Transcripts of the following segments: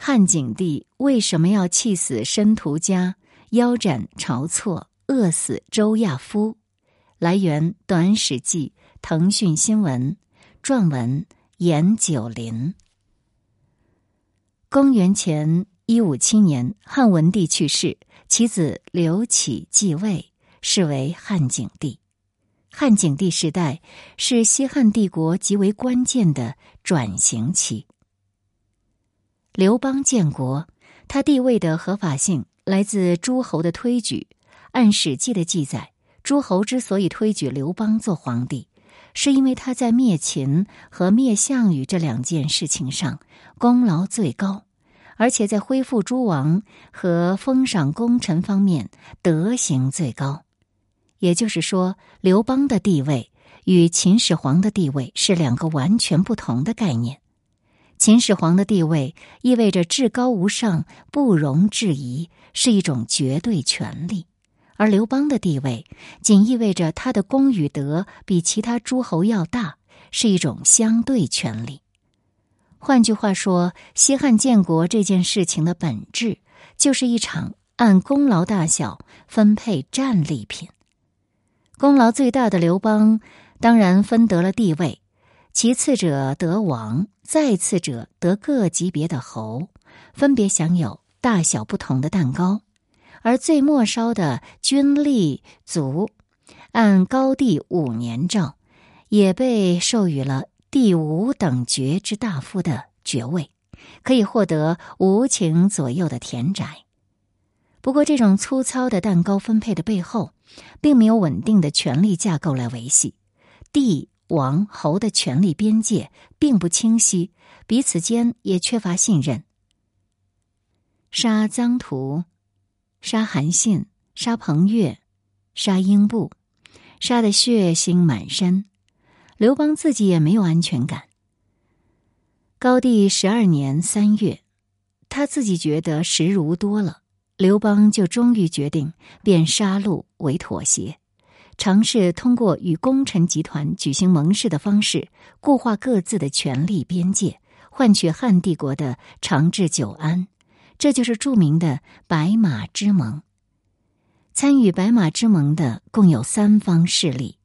汉景帝为什么要气死申屠嘉，腰斩晁错，饿死周亚夫？来源：《短史记》腾讯新闻，撰文：严九龄。公元前一五七年，汉文帝去世，其子刘启继位，是为汉景帝。汉景帝时代是西汉帝国极为关键的转型期。刘邦建国，他地位的合法性来自诸侯的推举。按《史记》的记载，诸侯之所以推举刘邦做皇帝，是因为他在灭秦和灭项羽这两件事情上功劳最高，而且在恢复诸王和封赏功臣方面德行最高。也就是说，刘邦的地位与秦始皇的地位是两个完全不同的概念。秦始皇的地位意味着至高无上、不容置疑，是一种绝对权力；而刘邦的地位仅意味着他的功与德比其他诸侯要大，是一种相对权力。换句话说，西汉建国这件事情的本质就是一场按功劳大小分配战利品。功劳最大的刘邦，当然分得了地位。其次者得王，再次者得各级别的侯，分别享有大小不同的蛋糕；而最末梢的军吏卒，按高帝五年诏，也被授予了第五等爵之大夫的爵位，可以获得五顷左右的田宅。不过，这种粗糙的蛋糕分配的背后，并没有稳定的权力架构来维系帝。王侯的权力边界并不清晰，彼此间也缺乏信任。杀臧荼，杀韩信，杀彭越，杀英布，杀得血腥满身。刘邦自己也没有安全感。高帝十二年三月，他自己觉得时如多了，刘邦就终于决定变杀戮为妥协。尝试通过与功臣集团举行盟誓的方式固化各自的权力边界，换取汉帝国的长治久安。这就是著名的白马之盟。参与白马之盟的共有三方势力：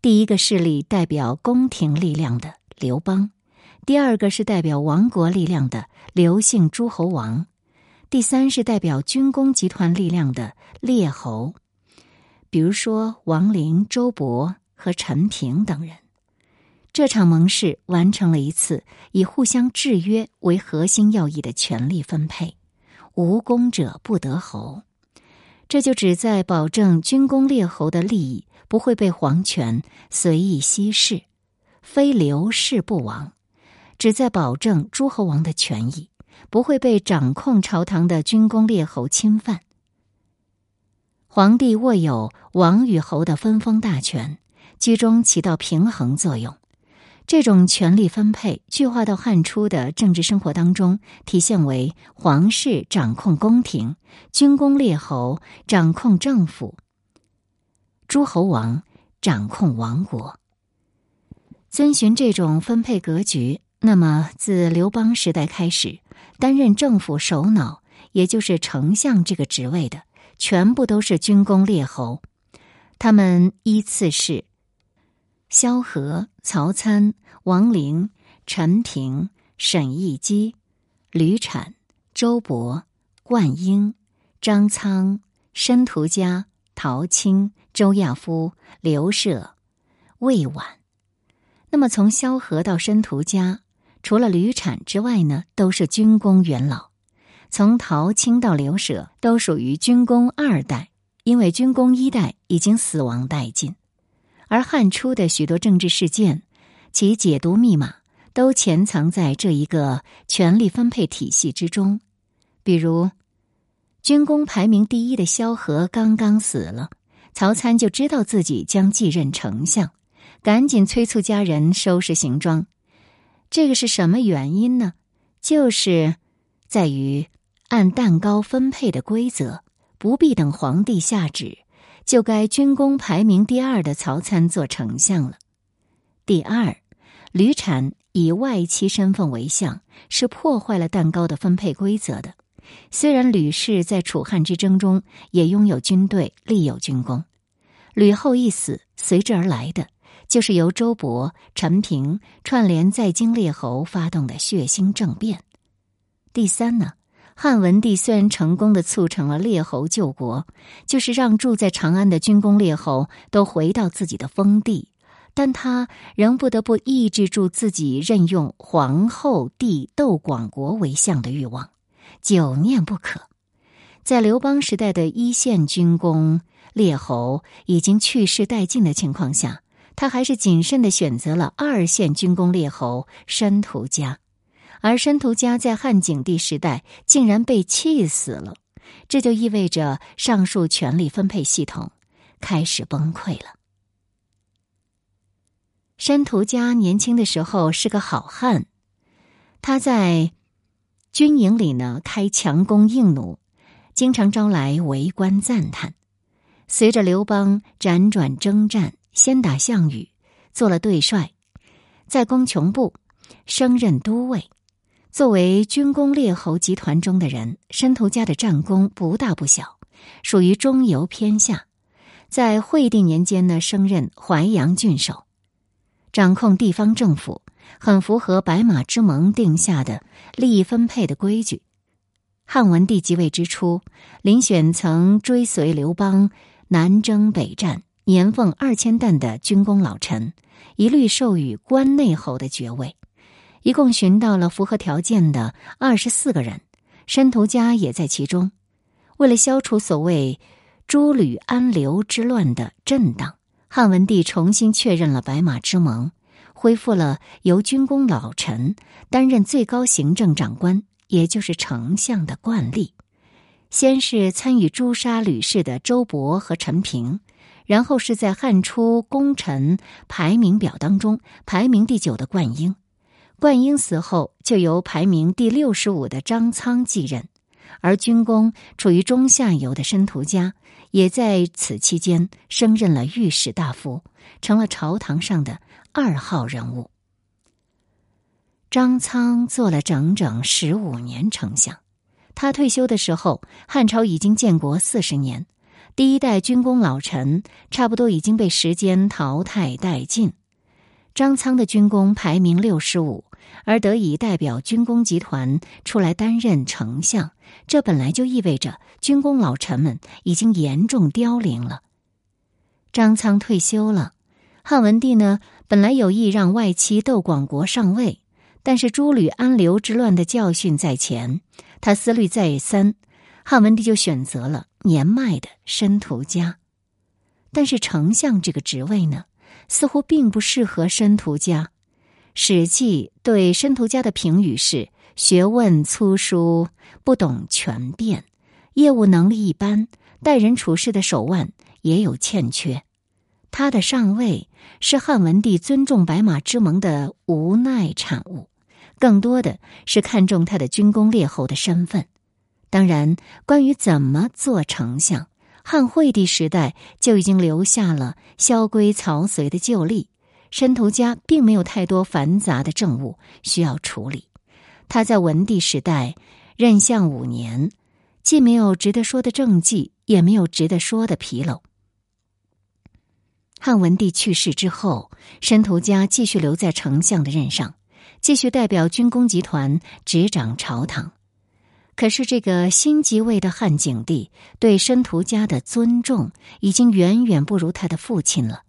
第一个势力代表宫廷力量的刘邦；第二个是代表王国力量的刘姓诸侯王；第三是代表军工集团力量的列侯。比如说，王陵、周勃和陈平等人，这场盟誓完成了一次以互相制约为核心要义的权力分配，无功者不得侯。这就旨在保证军功列侯的利益不会被皇权随意稀释，非刘氏不亡；旨在保证诸侯王的权益不会被掌控朝堂的军功列侯侵犯。皇帝握有王与侯的分封大权，居中起到平衡作用。这种权力分配具化到汉初的政治生活当中，体现为皇室掌控宫廷，军功列侯掌控政府，诸侯王掌控王国。遵循这种分配格局，那么自刘邦时代开始，担任政府首脑，也就是丞相这个职位的。全部都是军功列侯，他们依次是：萧何、曹参、王陵、陈平、沈亦基、吕产、周勃、灌婴、张苍、申屠嘉、陶青、周亚夫、刘涉、魏婉。那么，从萧何到申屠家，除了吕产之外呢，都是军功元老。从陶青到刘舍都属于军功二代，因为军功一代已经死亡殆尽。而汉初的许多政治事件，其解读密码都潜藏在这一个权力分配体系之中。比如，军功排名第一的萧何刚刚死了，曹参就知道自己将继任丞相，赶紧催促家人收拾行装。这个是什么原因呢？就是在于。按蛋糕分配的规则，不必等皇帝下旨，就该军功排名第二的曹参做丞相了。第二，吕产以外戚身份为相，是破坏了蛋糕的分配规则的。虽然吕氏在楚汉之争中也拥有军队，立有军功，吕后一死，随之而来的就是由周勃、陈平串联在京列侯发动的血腥政变。第三呢，汉文帝虽然成功的促成了列侯救国，就是让住在长安的军功列侯都回到自己的封地。但他仍不得不抑制住自己任用皇后弟窦广国为相的欲望，久念不可。在刘邦时代的一线军功列侯已经去世殆尽的情况下，他还是谨慎的选择了二线军功列侯申屠家，而申屠家在汉景帝时代竟然被气死了，这就意味着上述权力分配系统开始崩溃了。申屠家年轻的时候是个好汉，他在军营里呢开强弓硬弩，经常招来围观赞叹。随着刘邦辗转征战，先打项羽，做了队帅，在攻穷部升任都尉。作为军功列侯集团中的人，申屠家的战功不大不小，属于中游偏下。在惠帝年间呢，升任淮阳郡守。掌控地方政府，很符合白马之盟定下的利益分配的规矩。汉文帝即位之初，遴选曾追随刘邦南征北战、年俸二千担的军功老臣，一律授予关内侯的爵位。一共寻到了符合条件的二十四个人，申屠家也在其中。为了消除所谓诸吕安刘之乱的震荡。汉文帝重新确认了白马之盟，恢复了由军功老臣担任最高行政长官，也就是丞相的惯例。先是参与诛杀吕氏的周勃和陈平，然后是在汉初功臣排名表当中排名第九的灌婴。灌婴死后，就由排名第六十五的张苍继任。而军功处于中下游的申屠家，也在此期间升任了御史大夫，成了朝堂上的二号人物。张苍做了整整十五年丞相，他退休的时候，汉朝已经建国四十年，第一代军功老臣差不多已经被时间淘汰殆尽。张苍的军功排名六十五。而得以代表军工集团出来担任丞相，这本来就意味着军工老臣们已经严重凋零了。张苍退休了，汉文帝呢本来有意让外戚窦广国上位，但是诸吕安刘之乱的教训在前，他思虑再三，汉文帝就选择了年迈的申屠家。但是丞相这个职位呢，似乎并不适合申屠家。《史记》对申屠家的评语是：学问粗疏，不懂权变，业务能力一般，待人处事的手腕也有欠缺。他的上位是汉文帝尊重白马之盟的无奈产物，更多的是看重他的军功列侯的身份。当然，关于怎么做丞相，汉惠帝时代就已经留下了萧规曹随的旧例。申屠家并没有太多繁杂的政务需要处理，他在文帝时代任相五年，既没有值得说的政绩，也没有值得说的纰漏。汉文帝去世之后，申屠家继续留在丞相的任上，继续代表军工集团执掌朝堂。可是，这个新即位的汉景帝对申屠家的尊重，已经远远不如他的父亲了。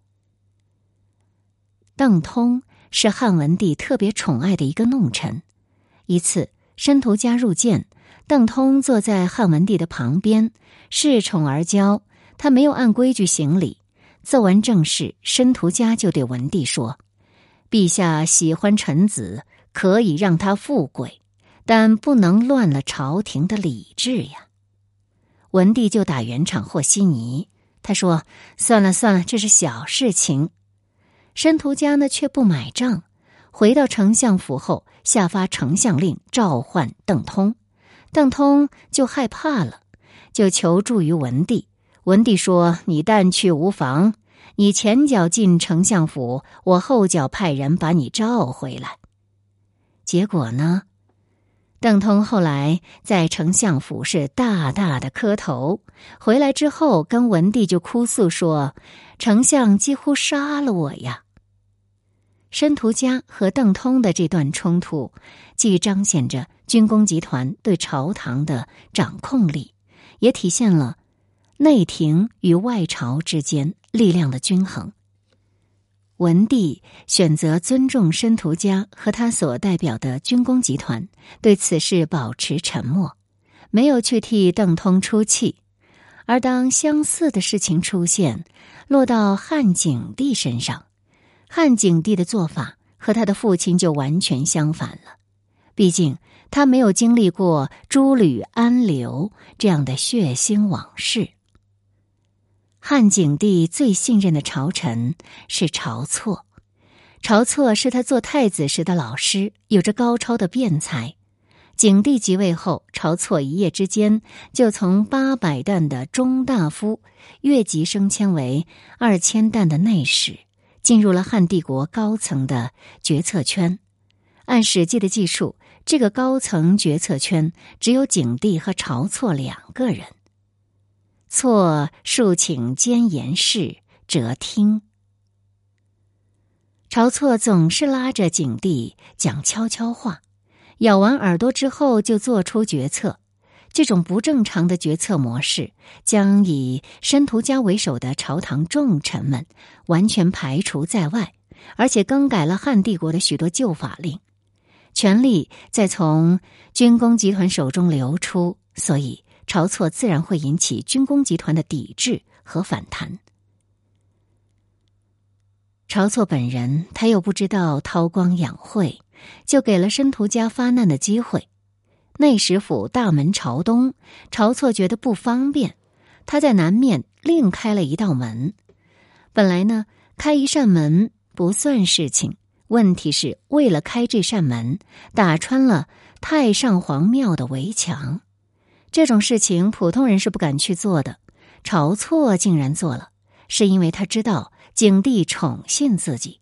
邓通是汉文帝特别宠爱的一个弄臣。一次，申屠家入见，邓通坐在汉文帝的旁边，恃宠而骄。他没有按规矩行礼。奏完正事，申屠家就对文帝说：“陛下喜欢臣子，可以让他富贵，但不能乱了朝廷的礼制呀。”文帝就打圆场和稀泥。他说：“算了算了，这是小事情。”申屠家呢却不买账，回到丞相府后，下发丞相令召唤邓通，邓通就害怕了，就求助于文帝。文帝说：“你但去无妨，你前脚进丞相府，我后脚派人把你召回来。”结果呢？邓通后来在丞相府是大大的磕头，回来之后跟文帝就哭诉说：“丞相几乎杀了我呀。”申屠嘉和邓通的这段冲突，既彰显着军工集团对朝堂的掌控力，也体现了内廷与外朝之间力量的均衡。文帝选择尊重申屠家和他所代表的军工集团，对此事保持沉默，没有去替邓通出气。而当相似的事情出现，落到汉景帝身上，汉景帝的做法和他的父亲就完全相反了。毕竟他没有经历过诸吕安刘这样的血腥往事。汉景帝最信任的朝臣是晁错，晁错是他做太子时的老师，有着高超的辩才。景帝即位后，晁错一夜之间就从八百担的中大夫越级升迁为二千担的内史，进入了汉帝国高层的决策圈。按《史记》的记述，这个高层决策圈只有景帝和晁错两个人。错数请奸言事，则听。晁错总是拉着景帝讲悄悄话，咬完耳朵之后就做出决策。这种不正常的决策模式，将以申屠家为首的朝堂重臣们完全排除在外，而且更改了汉帝国的许多旧法令，权力再从军工集团手中流出，所以。晁错自然会引起军工集团的抵制和反弹。晁错本人他又不知道韬光养晦，就给了申屠家发难的机会。内史府大门朝东，晁错觉得不方便，他在南面另开了一道门。本来呢，开一扇门不算事情，问题是为了开这扇门，打穿了太上皇庙的围墙。这种事情普通人是不敢去做的，晁错竟然做了，是因为他知道景帝宠信自己，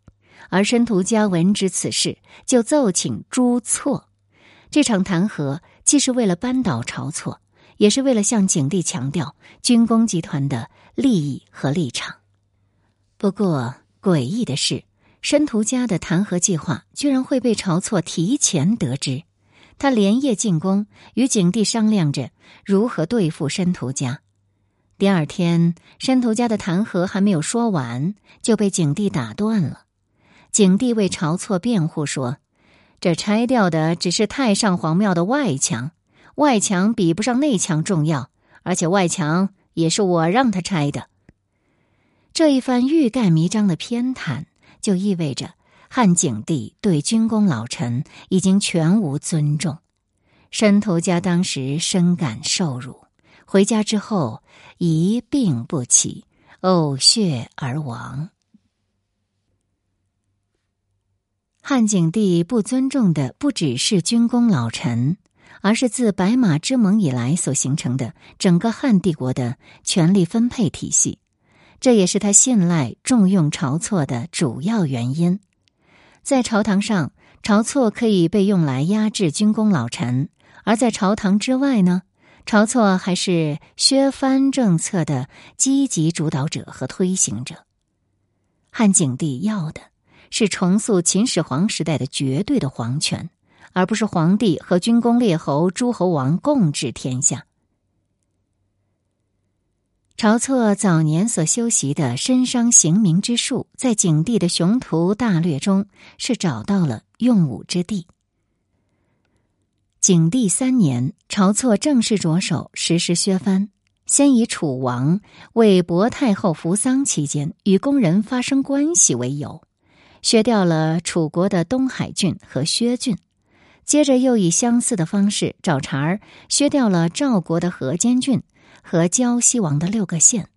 而申屠家闻知此事，就奏请诛错。这场弹劾既是为了扳倒晁错，也是为了向景帝强调军工集团的利益和立场。不过诡异的是，申屠家的弹劾计划居然会被晁错提前得知。他连夜进宫，与景帝商量着如何对付申屠家。第二天，申屠家的弹劾还没有说完，就被景帝打断了。景帝为晁错辩护说：“这拆掉的只是太上皇庙的外墙，外墙比不上内墙重要，而且外墙也是我让他拆的。”这一番欲盖弥彰的偏袒，就意味着。汉景帝对军功老臣已经全无尊重，申屠家当时深感受辱，回家之后一病不起，呕血而亡。汉景帝不尊重的不只是军功老臣，而是自白马之盟以来所形成的整个汉帝国的权力分配体系，这也是他信赖重用晁错的主要原因。在朝堂上，晁错可以被用来压制军功老臣；而在朝堂之外呢，晁错还是削藩政策的积极主导者和推行者。汉景帝要的是重塑秦始皇时代的绝对的皇权，而不是皇帝和军功列侯、诸侯王共治天下。晁错早年所修习的身伤刑名之术，在景帝的雄图大略中是找到了用武之地。景帝三年，晁错正式着手实施削藩，先以楚王为薄太后扶丧期间与宫人发生关系为由，削掉了楚国的东海郡和薛郡；接着又以相似的方式找茬儿，削掉了赵国的河间郡。和胶西王的六个县，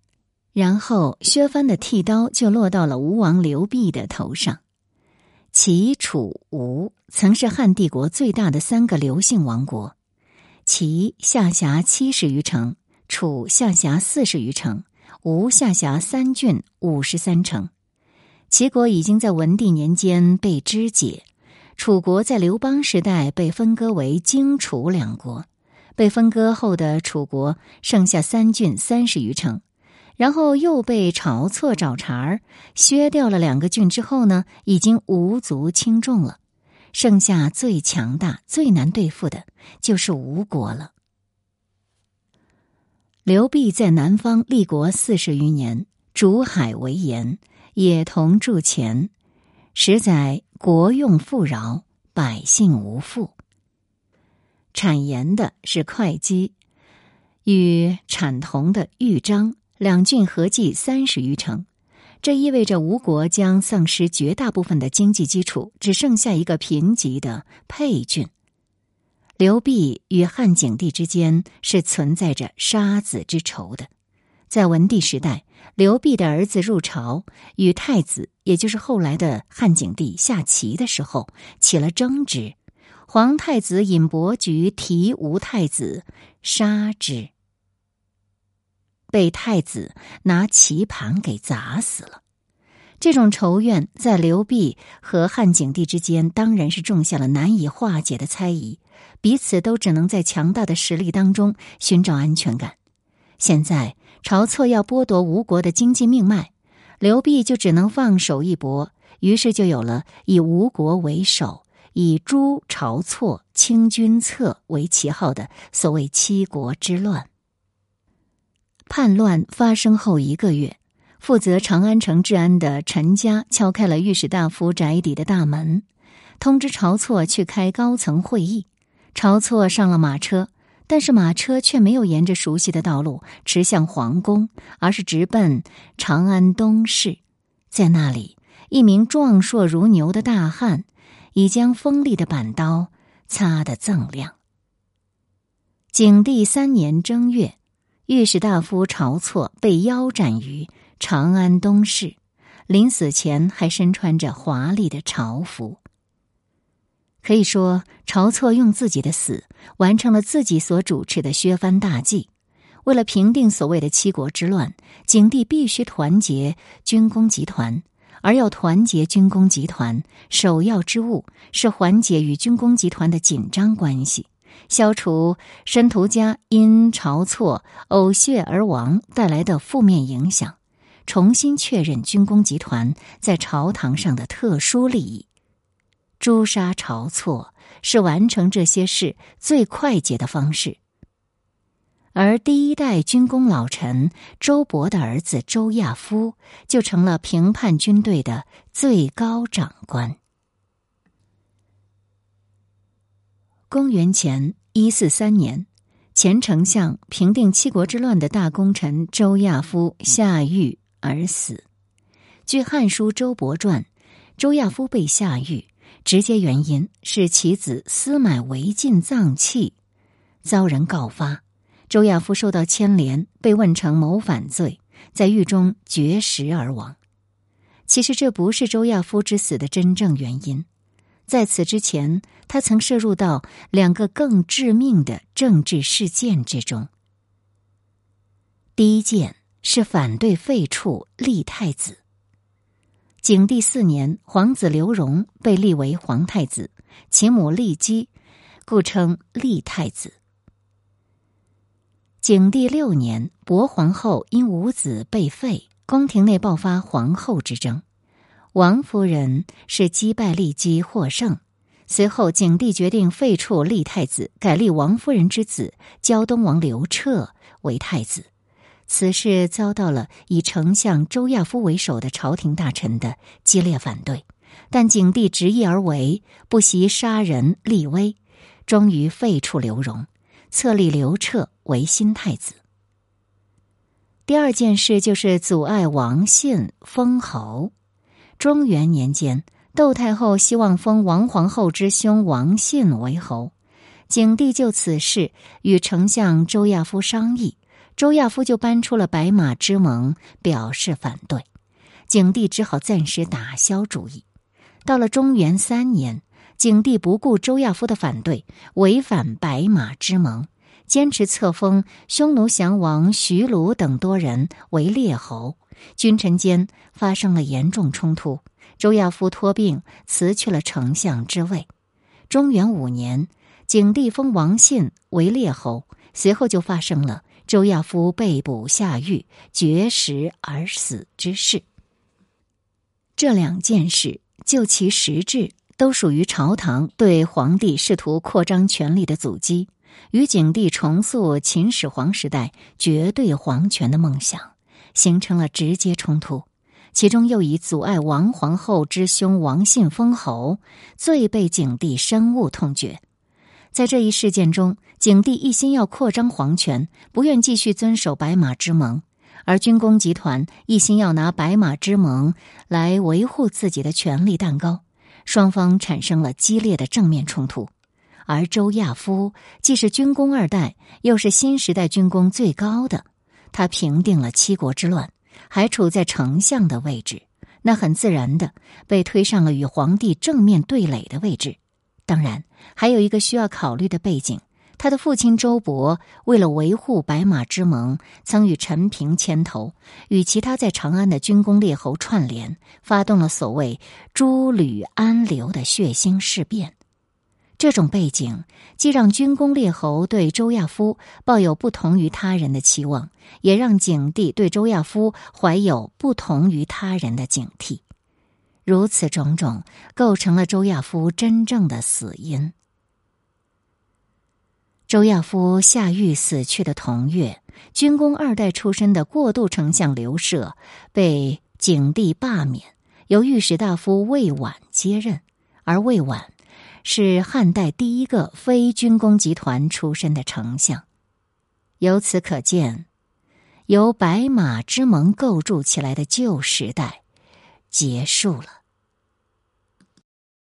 然后削藩的剃刀就落到了吴王刘濞的头上。齐、楚、吴曾是汉帝国最大的三个刘姓王国，齐下辖七十余城，楚下辖四十余城，吴下辖三郡五十三城。齐国已经在文帝年间被肢解，楚国在刘邦时代被分割为荆楚两国，被分割后的楚国剩下三郡三十余城，然后又被晁错找茬儿削掉了两个郡之后呢，已经无足轻重了，剩下最强大、最难对付的就是吴国了。刘濞在南方立国四十余年，逐海为盐，也同筑钱，实载国用富饶，百姓无富。产盐的是会稽，与产铜的豫章两郡合计三十余城，这意味着吴国将丧失绝大部分的经济基础，只剩下一个贫瘠的沛郡。刘濞与汉景帝之间是存在着杀子之仇的。在文帝时代，刘濞的儿子入朝，与太子，也就是后来的汉景帝下棋的时候起了争执。皇太子尹伯爵提吴太子杀之，被太子拿棋盘给砸死了。这种仇怨在刘濞和汉景帝之间，当然是种下了难以化解的猜疑。彼此都只能在强大的实力当中寻找安全感。现在晁错要剥夺吴国的经济命脉，刘濞就只能放手一搏。于是就有了以吴国为首、以诛晁错、清君侧为旗号的所谓七国之乱。叛乱发生后一个月。负责长安城治安的陈家敲开了御史大夫宅邸的大门，通知晁错去开高层会议。晁错上了马车，但是马车却没有沿着熟悉的道路驰向皇宫，而是直奔长安东市。在那里，一名壮硕如牛的大汉已将锋利的板刀擦得锃亮。景帝三年正月，御史大夫晁错被腰斩于。长安东市，临死前还身穿着华丽的朝服。可以说，晁错用自己的死完成了自己所主持的削藩大计。为了平定所谓的七国之乱，景帝必须团结军工集团，而要团结军工集团，首要之务是缓解与军工集团的紧张关系，消除申屠家因晁错呕血而亡带来的负面影响。重新确认军工集团在朝堂上的特殊利益，诛杀晁错是完成这些事最快捷的方式。而第一代军功老臣周勃的儿子周亚夫就成了平叛军队的最高长官。公元前一四三年，前丞相平定七国之乱的大功臣周亚夫下狱。而死。据《汉书·周勃传》，周亚夫被下狱，直接原因是其子司买违禁脏器，遭人告发。周亚夫受到牵连，被问成谋反罪，在狱中绝食而亡。其实这不是周亚夫之死的真正原因，在此之前，他曾涉入到两个更致命的政治事件之中。第一件。是反对废黜立太子。景帝四年，皇子刘荣被立为皇太子，其母骊姬，故称立太子。景帝六年，博皇后因无子被废，宫廷内爆发皇后之争，王夫人是击败骊姬获胜。随后，景帝决定废黜立太子，改立王夫人之子胶东王刘彻为太子。此事遭到了以丞相周亚夫为首的朝廷大臣的激烈反对，但景帝执意而为，不惜杀人立威，终于废黜刘荣，册立刘彻为新太子。第二件事就是阻碍王信封侯。中元年间，窦太后希望封王皇后之兄王信为侯，景帝就此事与丞相周亚夫商议。周亚夫就搬出了白马之盟，表示反对。景帝只好暂时打消主意。到了中元三年，景帝不顾周亚夫的反对，违反白马之盟，坚持册封匈奴降王徐卢等多人为列侯，君臣间发生了严重冲突。周亚夫托病辞去了丞相之位。中元五年，景帝封王信为列侯，随后就发生了周亚夫被捕下狱、绝食而死之事。这两件事，就其实质，都属于朝堂对皇帝试图扩张权力的阻击，与景帝重塑秦始皇时代绝对皇权的梦想形成了直接冲突。其中又以阻碍王皇后之兄王信封侯，最被景帝深恶痛绝。在这一事件中，景帝一心要扩张皇权，不愿继续遵守白马之盟；而军工集团一心要拿白马之盟来维护自己的权力蛋糕，双方产生了激烈的正面冲突。而周亚夫既是军功二代，又是新时代军功最高的，他平定了七国之乱。还处在丞相的位置，那很自然的被推上了与皇帝正面对垒的位置。当然，还有一个需要考虑的背景：他的父亲周勃为了维护白马之盟，曾与陈平牵头，与其他在长安的军功列侯串联，发动了所谓“诸吕安流”的血腥事变。这种背景既让军功列侯对周亚夫抱有不同于他人的期望，也让景帝对周亚夫怀有不同于他人的警惕。如此种种，构成了周亚夫真正的死因。周亚夫下狱死去的同月，军功二代出身的过渡丞相刘舍被景帝罢免，由御史大夫魏婉接任，而魏婉。是汉代第一个非军工集团出身的丞相，由此可见，由白马之盟构筑起来的旧时代结束了。